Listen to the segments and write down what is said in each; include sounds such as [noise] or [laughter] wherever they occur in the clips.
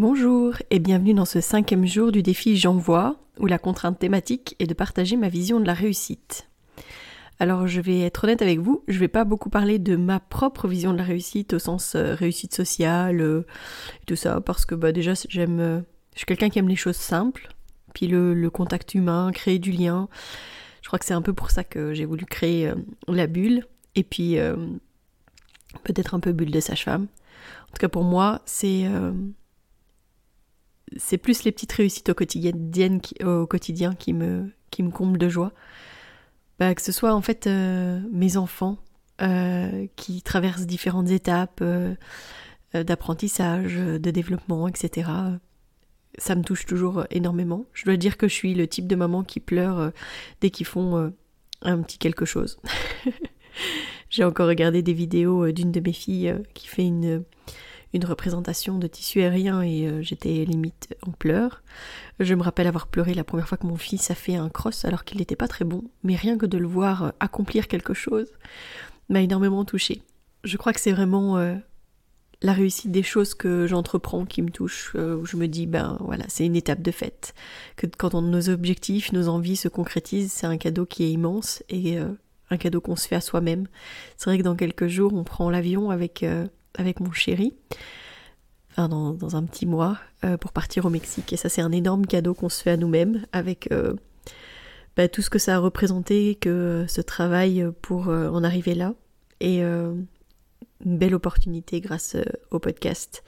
Bonjour et bienvenue dans ce cinquième jour du défi J'envoie, où la contrainte thématique est de partager ma vision de la réussite. Alors je vais être honnête avec vous, je vais pas beaucoup parler de ma propre vision de la réussite au sens euh, réussite sociale euh, et tout ça, parce que bah déjà j'aime, euh, je suis quelqu'un qui aime les choses simples, puis le, contact humain, créer du lien. Je crois que c'est un peu pour ça que j'ai voulu créer la bulle, et puis peut-être un peu bulle de sage-femme. En tout cas pour moi, c'est c'est plus les petites réussites au quotidien, au quotidien qui me, qui me comblent de joie. Bah, que ce soit en fait euh, mes enfants euh, qui traversent différentes étapes euh, d'apprentissage, de développement, etc. Ça me touche toujours énormément. Je dois dire que je suis le type de maman qui pleure dès qu'ils font un petit quelque chose. [laughs] J'ai encore regardé des vidéos d'une de mes filles qui fait une une représentation de tissu aérien et euh, j'étais limite en pleurs. Je me rappelle avoir pleuré la première fois que mon fils a fait un cross alors qu'il n'était pas très bon, mais rien que de le voir euh, accomplir quelque chose m'a énormément touchée. Je crois que c'est vraiment euh, la réussite des choses que j'entreprends qui me touche, où je me dis, ben voilà, c'est une étape de fête. Que quand nos objectifs, nos envies se concrétisent, c'est un cadeau qui est immense et un cadeau qu'on se fait à soi-même. C'est vrai que dans quelques jours, on prend l'avion avec avec mon chéri, enfin dans, un petit mois, euh, pour partir au Mexique. Et ça, c'est un énorme cadeau qu'on se fait à nous-mêmes, avec euh, bah, tout ce que ça a représenté, que ce travail pour euh, en arriver là. Et une belle opportunité grâce au podcast.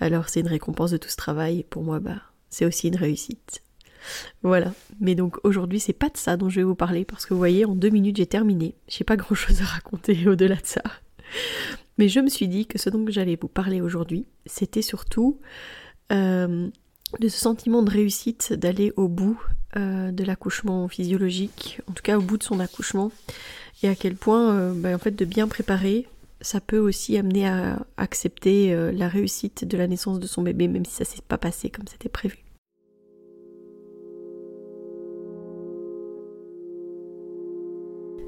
Alors c'est une récompense de tout ce travail. pour moi, bah, c'est aussi une réussite. Voilà. Mais donc aujourd'hui, c'est pas de ça dont je vais vous parler parce que vous voyez, en deux minutes, j'ai terminé. J'ai pas grand chose à raconter [laughs] au-delà de ça. Mais je me suis dit que ce dont j'allais vous parler aujourd'hui, c'était surtout euh, de ce sentiment de réussite d'aller au bout euh, de l'accouchement physiologique, en tout cas au bout de son accouchement, et à quel point, euh, bah, en fait, de bien préparer, ça peut aussi amener à accepter la réussite de la naissance de son bébé, même si ça s'est pas passé comme c'était prévu.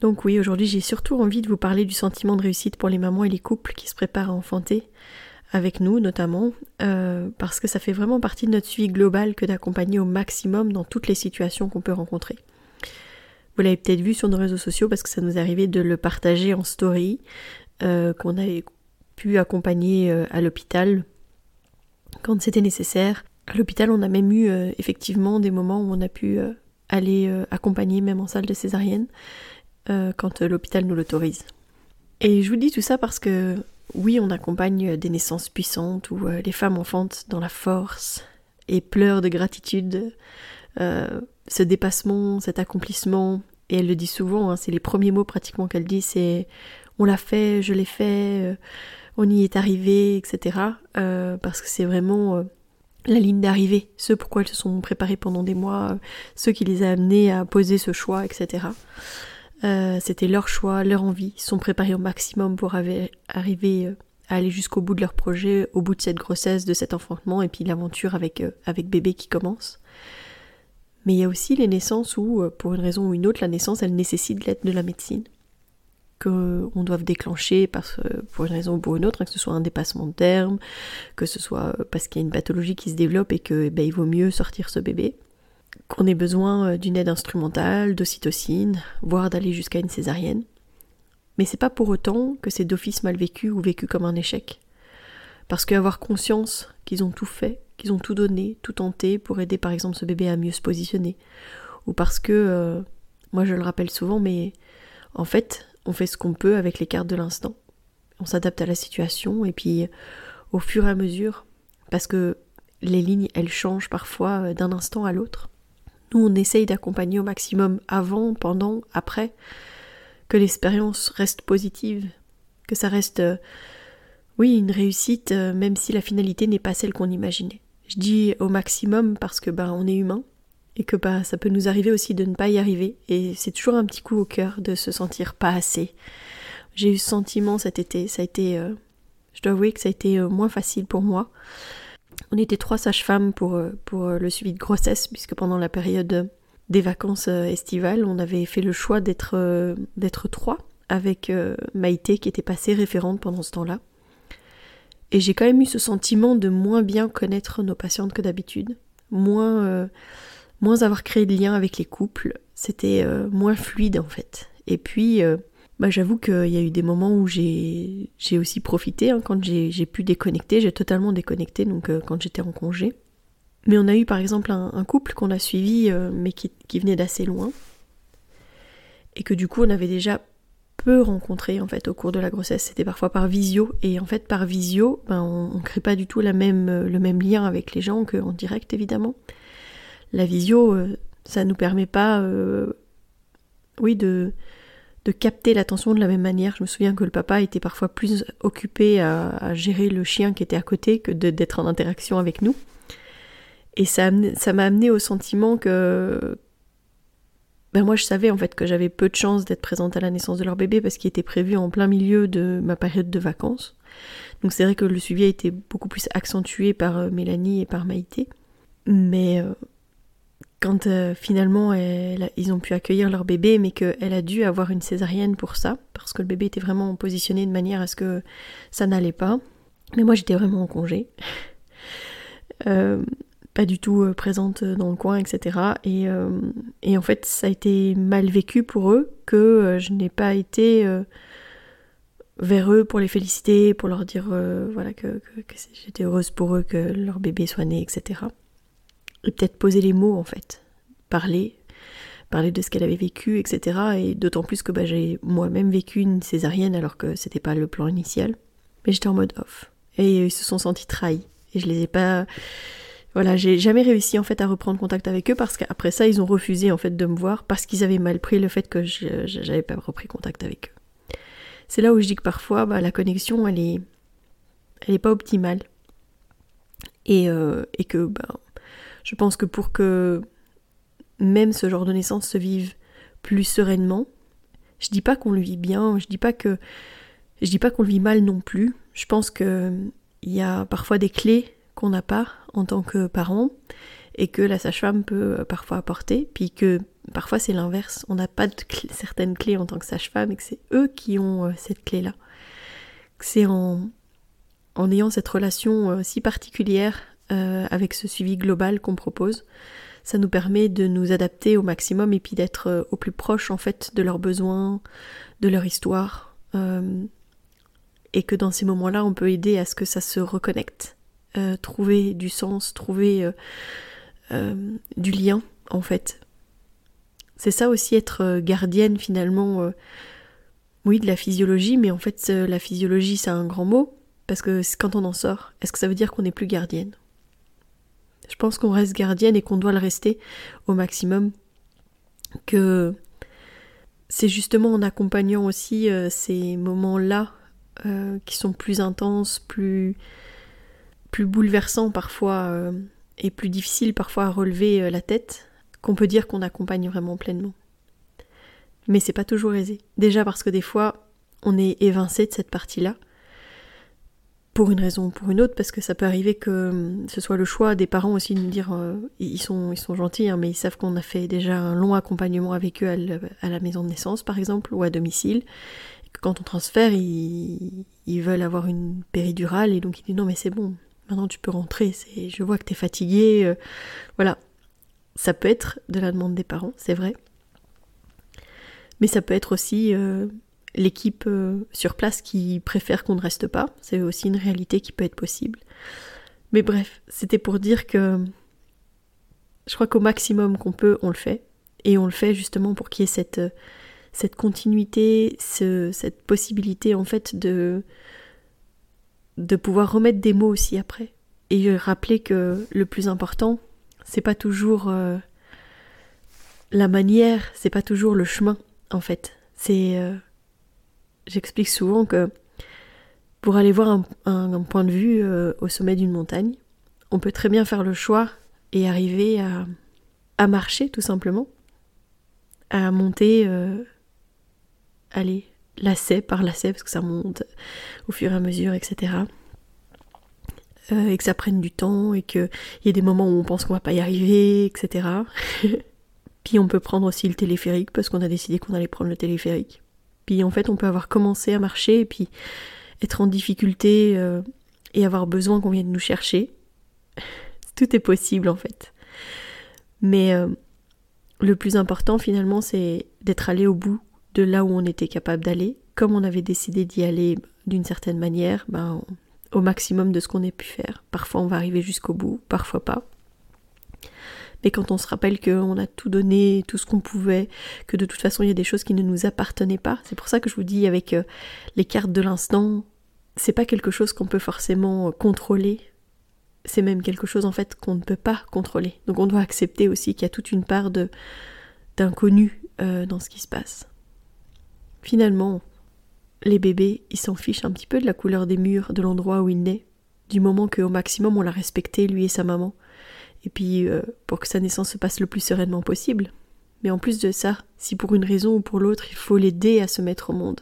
Donc oui, aujourd'hui j'ai surtout envie de vous parler du sentiment de réussite pour les mamans et les couples qui se préparent à enfanter, avec nous notamment, euh, parce que ça fait vraiment partie de notre suivi global que d'accompagner au maximum dans toutes les situations qu'on peut rencontrer. Vous l'avez peut-être vu sur nos réseaux sociaux parce que ça nous est arrivé de le partager en story, euh, qu'on avait pu accompagner euh, à l'hôpital quand c'était nécessaire. À l'hôpital, on a même eu effectivement des moments où on a pu aller accompagner même en salle de césarienne. Euh, quand l'hôpital nous l'autorise. Et je vous dis tout ça parce que oui, on accompagne des naissances puissantes où euh, les femmes enfantent dans la force et pleurent de gratitude, euh, ce dépassement, cet accomplissement. Et elle le dit souvent, hein, c'est les premiers mots pratiquement qu'elle dit, c'est on l'a fait, je l'ai fait, on y est arrivé, etc. parce que c'est vraiment la ligne d'arrivée, ce pourquoi elles se sont préparées pendant des mois, ce qui les a amenées à poser ce choix, etc. Euh, c'était leur choix, leur envie. Ils sont préparés au maximum pour arriver euh, à aller jusqu'au bout de leur projet, au bout de cette grossesse, de cet enfantement, et puis l'aventure avec, euh, avec bébé qui commence. Mais il y a aussi les naissances où, pour une raison ou une autre, la naissance, elle nécessite l'aide de la médecine. Qu'on doit déclencher parce, pour une raison ou pour une autre, hein, que ce soit un dépassement de terme, que ce soit parce qu'il y a une pathologie qui se développe et que ben, il vaut mieux sortir ce bébé qu'on ait besoin euh, d'une aide instrumentale, d'ocytocine, voire d'aller jusqu'à une césarienne. Mais c'est pas pour autant que c'est d'office mal vécu ou vécu comme un échec. Parce qu'avoir conscience qu'ils ont tout fait, qu'ils ont tout donné, tout tenté pour aider par exemple ce bébé à mieux se positionner, ou parce que, euh, moi je le rappelle souvent, mais en fait, on fait ce qu'on peut avec les cartes de l'instant. On s'adapte à la situation et puis au fur et à mesure, parce que les lignes, elles changent parfois euh, d'un instant à l'autre. Nous, on essaye d'accompagner au maximum avant, pendant, après, que l'expérience reste positive, que ça reste, euh, oui, une réussite, euh, même si la finalité n'est pas celle qu'on imaginait. Je dis au maximum parce que ben on est humain et que bah ça peut nous arriver aussi de ne pas y arriver et c'est toujours un petit coup au cœur de se sentir pas assez. J'ai eu ce sentiment cet été, ça a été euh, je dois avouer que ça a été moins facile pour moi. On était trois sages-femmes pour, pour le suivi de grossesse puisque pendant la période des vacances euh, estivales, on avait fait le choix d'être euh, trois avec euh, Maïté qui était passée référente pendant ce temps-là. Et j'ai quand même eu ce sentiment de moins bien connaître nos patientes que d'habitude, moins moins avoir créé de lien avec les couples, c'était moins fluide en fait. Et puis bah, j'avoue qu'il y a eu des moments où j'ai aussi profité, hein, quand j'ai pu déconnecter, j'ai totalement déconnecté, donc quand j'étais en congé. Mais on a eu par exemple un, couple qu'on a suivi, euh, mais qui, venait d'assez loin, et que du coup on avait déjà peu rencontré en fait au cours de la grossesse. C'était parfois par visio, et en fait par visio, ben, on, ne crée pas du tout la même, le même lien avec les gens qu'en direct évidemment. La visio, euh, ça nous permet pas, euh, oui, de de capter l'attention de la même manière. Je me souviens que le papa était parfois plus occupé à, gérer le chien qui était à côté que d'être en interaction avec nous. Et ça m'a amené au sentiment que ben moi je savais en fait que j'avais peu de chance d'être présente à la naissance de leur bébé parce qu'il était prévu en plein milieu de ma période de vacances. Donc c'est vrai que le suivi a été beaucoup plus accentué par euh, Mélanie et par Maïté. Mais euh, quand euh, finalement ils ont pu accueillir leur bébé, mais qu'elle a dû avoir une césarienne pour ça, parce que le bébé était vraiment positionné de manière à ce que ça n'allait pas. Mais moi j'étais vraiment en congé. [laughs] pas du tout euh, présente dans le coin, etc. Et, euh, en fait, ça a été mal vécu pour eux que euh, je n'ai pas été vers eux pour les féliciter, pour leur dire voilà que, j'étais heureuse pour eux que leur bébé soit né, etc. Et peut-être poser les mots en fait, parler, parler de ce qu'elle avait vécu, etc. Et d'autant plus que bah, j'ai moi-même vécu une césarienne alors que c'était pas le plan initial. Mais j'étais en mode off. Et ils se sont sentis trahis. Et je les ai pas voilà, j'ai jamais réussi en fait à reprendre contact avec eux parce qu'après ça, ils ont refusé en fait de me voir parce qu'ils avaient mal pris le fait que j'avais pas repris contact avec eux. C'est là où je dis que parfois, bah, la connexion, elle est, elle est pas optimale. Et, euh, et que, bah, je pense que pour que même ce genre de naissance se vive plus sereinement, je dis pas qu'on le vit bien, je dis pas que, je dis pas qu'on le vit mal non plus. Je pense que il y a parfois des clés qu'on n'a pas en tant que parent et que la sage-femme peut euh, parfois apporter, puis que parfois c'est l'inverse, on n'a pas certaines clés en tant que sage-femme et que c'est eux qui ont euh, cette clé-là. C'est en, en ayant cette relation euh, si particulière avec ce suivi global qu'on propose, ça nous permet de nous adapter au maximum et puis d'être au plus proche en fait de leurs besoins, de leur histoire, et que dans ces moments-là on peut aider à ce que ça se reconnecte euh, trouver du sens, trouver euh, euh, du lien en fait. C'est ça aussi être gardienne finalement, oui, de la physiologie, mais en fait la physiologie c'est un grand mot, parce que quand on en sort, est-ce que ça veut dire qu'on n'est plus gardienne? Je pense qu'on reste gardienne et qu'on doit le rester au maximum, que c'est justement en accompagnant aussi ces moments-là qui sont plus intenses, plus plus bouleversant parfois euh, et plus difficile parfois à relever euh, la tête qu'on peut dire qu'on accompagne vraiment pleinement. Mais c'est pas toujours aisé. Déjà parce que des fois, on est évincé de cette partie-là, pour une raison ou pour une autre, parce que ça peut arriver que euh, ce soit le choix des parents aussi de nous dire ils, sont, ils sont gentils, hein, mais ils savent qu'on a fait déjà un long accompagnement avec eux à, la maison de naissance, par exemple, ou à domicile. Et que quand on transfère, ils, veulent avoir une péridurale, et donc ils disent non mais c'est bon, maintenant tu peux rentrer, je vois que tu es fatigué. Euh, voilà. Ça peut être de la demande des parents, c'est vrai. Mais ça peut être aussi euh, l'équipe sur place qui préfère qu'on ne reste pas. C'est aussi une réalité qui peut être possible. Mais bref, c'était pour dire que je crois qu'au maximum qu'on peut, on le fait. Et on le fait justement pour qu'il y ait cette, cette continuité, cette possibilité en fait de, de pouvoir remettre des mots aussi après. Et rappeler que le plus important, c'est pas toujours euh, la manière, c'est pas toujours le chemin, en fait. C'est. Euh, j'explique souvent que pour aller voir un, point de vue euh, au sommet d'une montagne, on peut très bien faire le choix et arriver à, marcher tout simplement, à monter, aller lacet par lacet, parce que ça monte au fur et à mesure, etc. Euh, et que ça prenne du temps, et qu'il y ait des moments où on pense qu'on va pas y arriver, etc. [laughs] Puis on peut prendre aussi le téléphérique, parce qu'on a décidé qu'on allait prendre le téléphérique. En fait, on peut avoir commencé à marcher, et puis être en difficulté, euh, et avoir besoin qu'on vienne nous chercher. [laughs] Tout est possible en fait. Mais euh, le plus important finalement, c'est d'être allé au bout de là où on était capable d'aller. Comme on avait décidé d'y aller d'une certaine manière, ben, au maximum de ce qu'on ait pu faire. Parfois on va arriver jusqu'au bout, parfois pas. Mais quand on se rappelle qu'on a tout donné, tout ce qu'on pouvait, que de toute façon il y a des choses qui ne nous appartenaient pas, c'est pour ça que je vous dis avec euh, les cartes de l'instant, c'est pas quelque chose qu'on peut forcément contrôler, c'est même quelque chose en fait qu'on ne peut pas contrôler. Donc on doit accepter aussi qu'il y a toute une part de d'inconnu euh, dans ce qui se passe. Finalement, les bébés, ils s'en fichent un petit peu de la couleur des murs, de l'endroit où il naît, du moment qu'au maximum on l'a respecté, lui et sa maman. Et puis, euh, pour que sa naissance se passe le plus sereinement possible. Mais en plus de ça, si pour une raison ou pour l'autre il faut l'aider à se mettre au monde,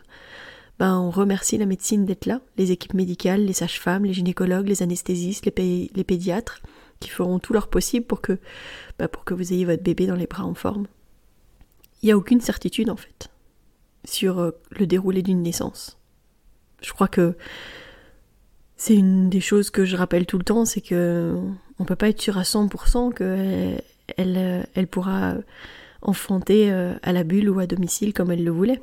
ben on remercie la médecine d'être là, les équipes médicales, les sages-femmes, les gynécologues, les anesthésistes, les, pédiatres, qui feront tout leur possible pour que, ben pour que vous ayez votre bébé dans les bras en forme. Il n'y a aucune certitude en fait sur euh, le déroulé d'une naissance. Je crois que c'est une des choses que je rappelle tout le temps, c'est que on peut pas être sûr à 100% qu'elle elle, elle pourra enfanter euh, à la bulle ou à domicile comme elle le voulait.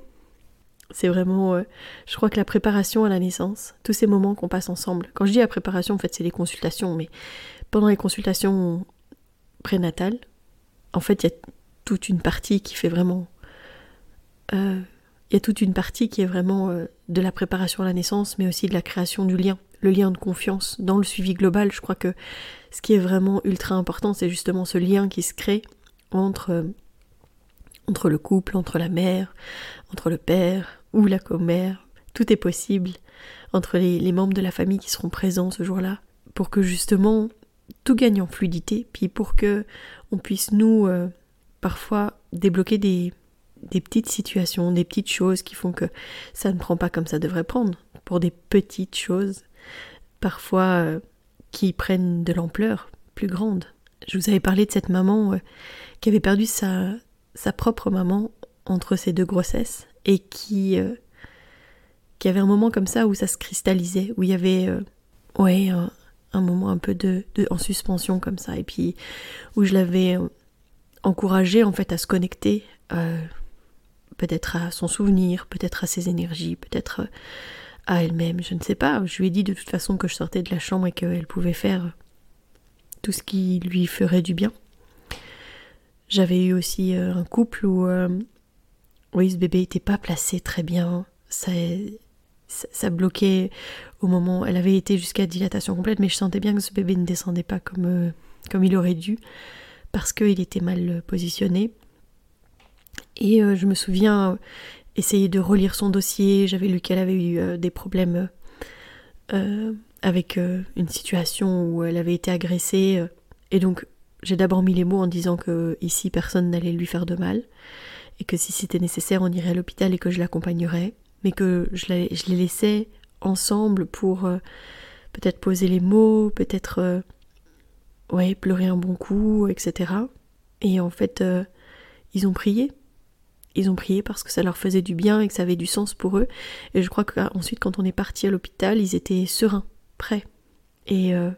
C'est vraiment, euh, je crois que la préparation à la naissance, tous ces moments qu'on passe ensemble. Quand je dis la préparation, en fait, c'est les consultations, mais pendant les consultations prénatales, en fait, il y a toute une partie qui fait vraiment il y a toute une partie qui est vraiment euh, de la préparation à la naissance, mais aussi de la création du lien, le lien de confiance. Dans le suivi global, je crois que ce qui est vraiment ultra important, c'est justement ce lien qui se crée entre, euh, entre le couple, entre la mère, entre le père ou la commère. Tout est possible entre les, membres de la famille qui seront présents ce jour-là, pour que justement tout gagne en fluidité, puis pour que on puisse nous euh, parfois débloquer des, des petites situations, des petites choses qui font que ça ne prend pas comme ça devrait prendre, pour des petites choses, parfois euh, qui prennent de l'ampleur plus grande. Je vous avais parlé de cette maman euh, qui avait perdu sa, sa propre maman entre ses deux grossesses et qui, euh, qui avait un moment comme ça où ça se cristallisait, où il y avait ouais, un, un, moment un peu de, de, en suspension comme ça, et puis où je l'avais encouragée en fait à se connecter peut-être à son souvenir, peut-être à ses énergies, peut-être à elle-même, je ne sais pas. Je lui ai dit de toute façon que je sortais de la chambre et qu'elle pouvait faire tout ce qui lui ferait du bien. J'avais eu aussi euh, un couple où euh, oui, ce bébé n'était pas placé très bien. Ça, ça, bloquait au moment. Elle avait été jusqu'à dilatation complète, mais je sentais bien que ce bébé ne descendait pas comme, comme il aurait dû parce qu'il était mal positionné. Et euh, je me souviens euh, essayer de relire son dossier. J'avais lu qu'elle avait eu euh, des problèmes avec une situation où elle avait été agressée. et donc j'ai d'abord mis les mots en disant que ici personne n'allait lui faire de mal. Et que si c'était nécessaire, on irait à l'hôpital et que je l'accompagnerais. Mais que je, je les laissais ensemble pour peut-être poser les mots, peut-être ouais, pleurer un bon coup, etc. Et en fait, ils ont prié ils ont prié parce que ça leur faisait du bien et que ça avait du sens pour eux. Et je crois qu'ensuite, quand on est parti à l'hôpital, ils étaient sereins, prêts. Et, euh,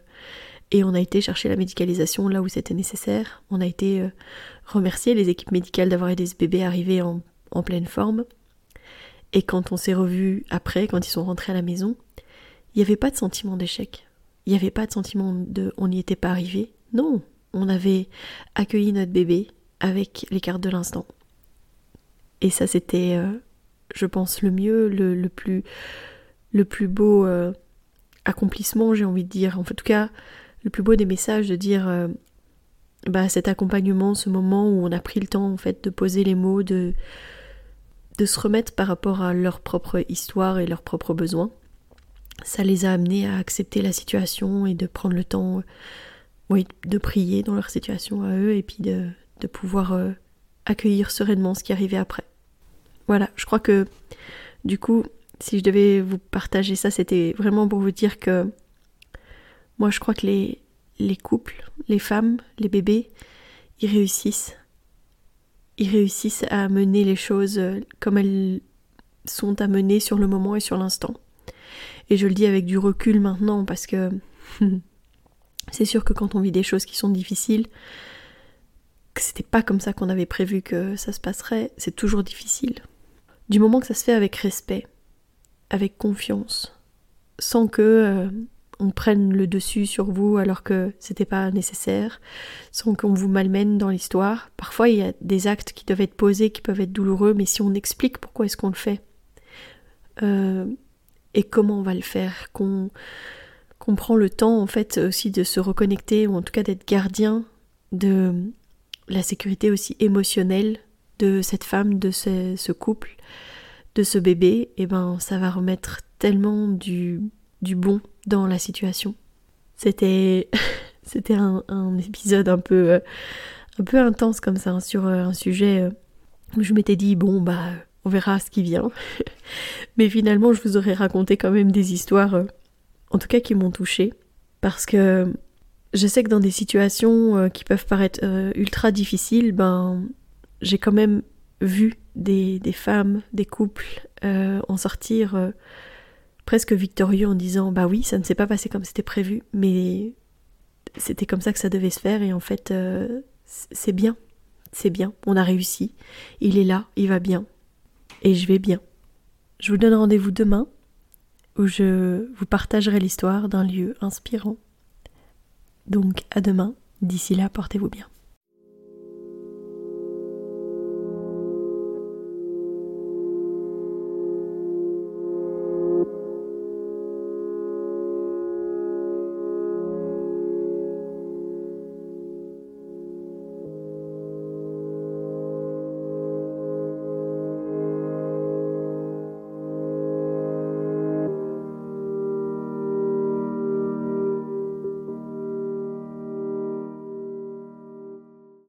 et on a été chercher la médicalisation là où c'était nécessaire. On a été euh, remercier les équipes médicales d'avoir aidé ce bébé à arriver en, en pleine forme. Et quand on s'est revus après, quand ils sont rentrés à la maison, il n'y avait pas de sentiment d'échec. Il n'y avait pas de sentiment de on n'y était pas arrivé. Non, on avait accueilli notre bébé avec les cartes de l'instant. Et ça, c'était, euh, je pense, le mieux, le, plus, le plus beau euh, accomplissement, j'ai envie de dire. En tout cas, le plus beau des messages de dire euh, bah, cet accompagnement, ce moment où on a pris le temps en fait de poser les mots, de, de se remettre par rapport à leur propre histoire et leurs propres besoins. Ça les a amenés à accepter la situation et de prendre le temps oui, de prier dans leur situation à eux et puis de, pouvoir accueillir sereinement ce qui arrivait après. Voilà, je crois que du coup, si je devais vous partager ça, c'était vraiment pour vous dire que moi je crois que les, les couples, les femmes, les bébés, ils réussissent. Ils réussissent à mener les choses euh, comme elles sont à mener sur le moment et sur l'instant. Et je le dis avec du recul maintenant parce que [laughs] c'est sûr que quand on vit des choses qui sont difficiles, que c'était pas comme ça qu'on avait prévu que ça se passerait, c'est toujours difficile. Du moment que ça se fait avec respect, avec confiance, sans que euh, on prenne le dessus sur vous alors que c'était pas nécessaire, sans qu'on vous malmène dans l'histoire. Parfois, il y a des actes qui doivent être posés, qui peuvent être douloureux, mais si on explique pourquoi est-ce qu'on le fait euh, et comment on va le faire, qu'on prend le temps en fait aussi de se reconnecter ou en tout cas d'être gardien de la sécurité aussi émotionnelle de cette femme, de ce, couple, de ce bébé, et eh ben ça va remettre tellement du, du bon dans la situation. C'était [laughs] c'était un, épisode un peu euh, un peu intense comme ça hein, sur euh, un sujet euh, où je m'étais dit bon bah on verra ce qui vient. [laughs] Mais finalement je vous aurais raconté quand même des histoires en tout cas qui m'ont touchée parce que je sais que dans des situations qui peuvent paraître ultra difficiles, ben j'ai quand même vu des, des, femmes, des couples en sortir presque victorieux en disant bah oui, ça ne s'est pas passé comme c'était prévu, mais c'était comme ça que ça devait se faire et en fait euh, c'est bien, c'est bien, on a réussi, il est là, il va bien et je vais bien. Je vous donne rendez-vous demain où je vous partagerai l'histoire d'un lieu inspirant. Donc à demain, d'ici là, portez-vous bien.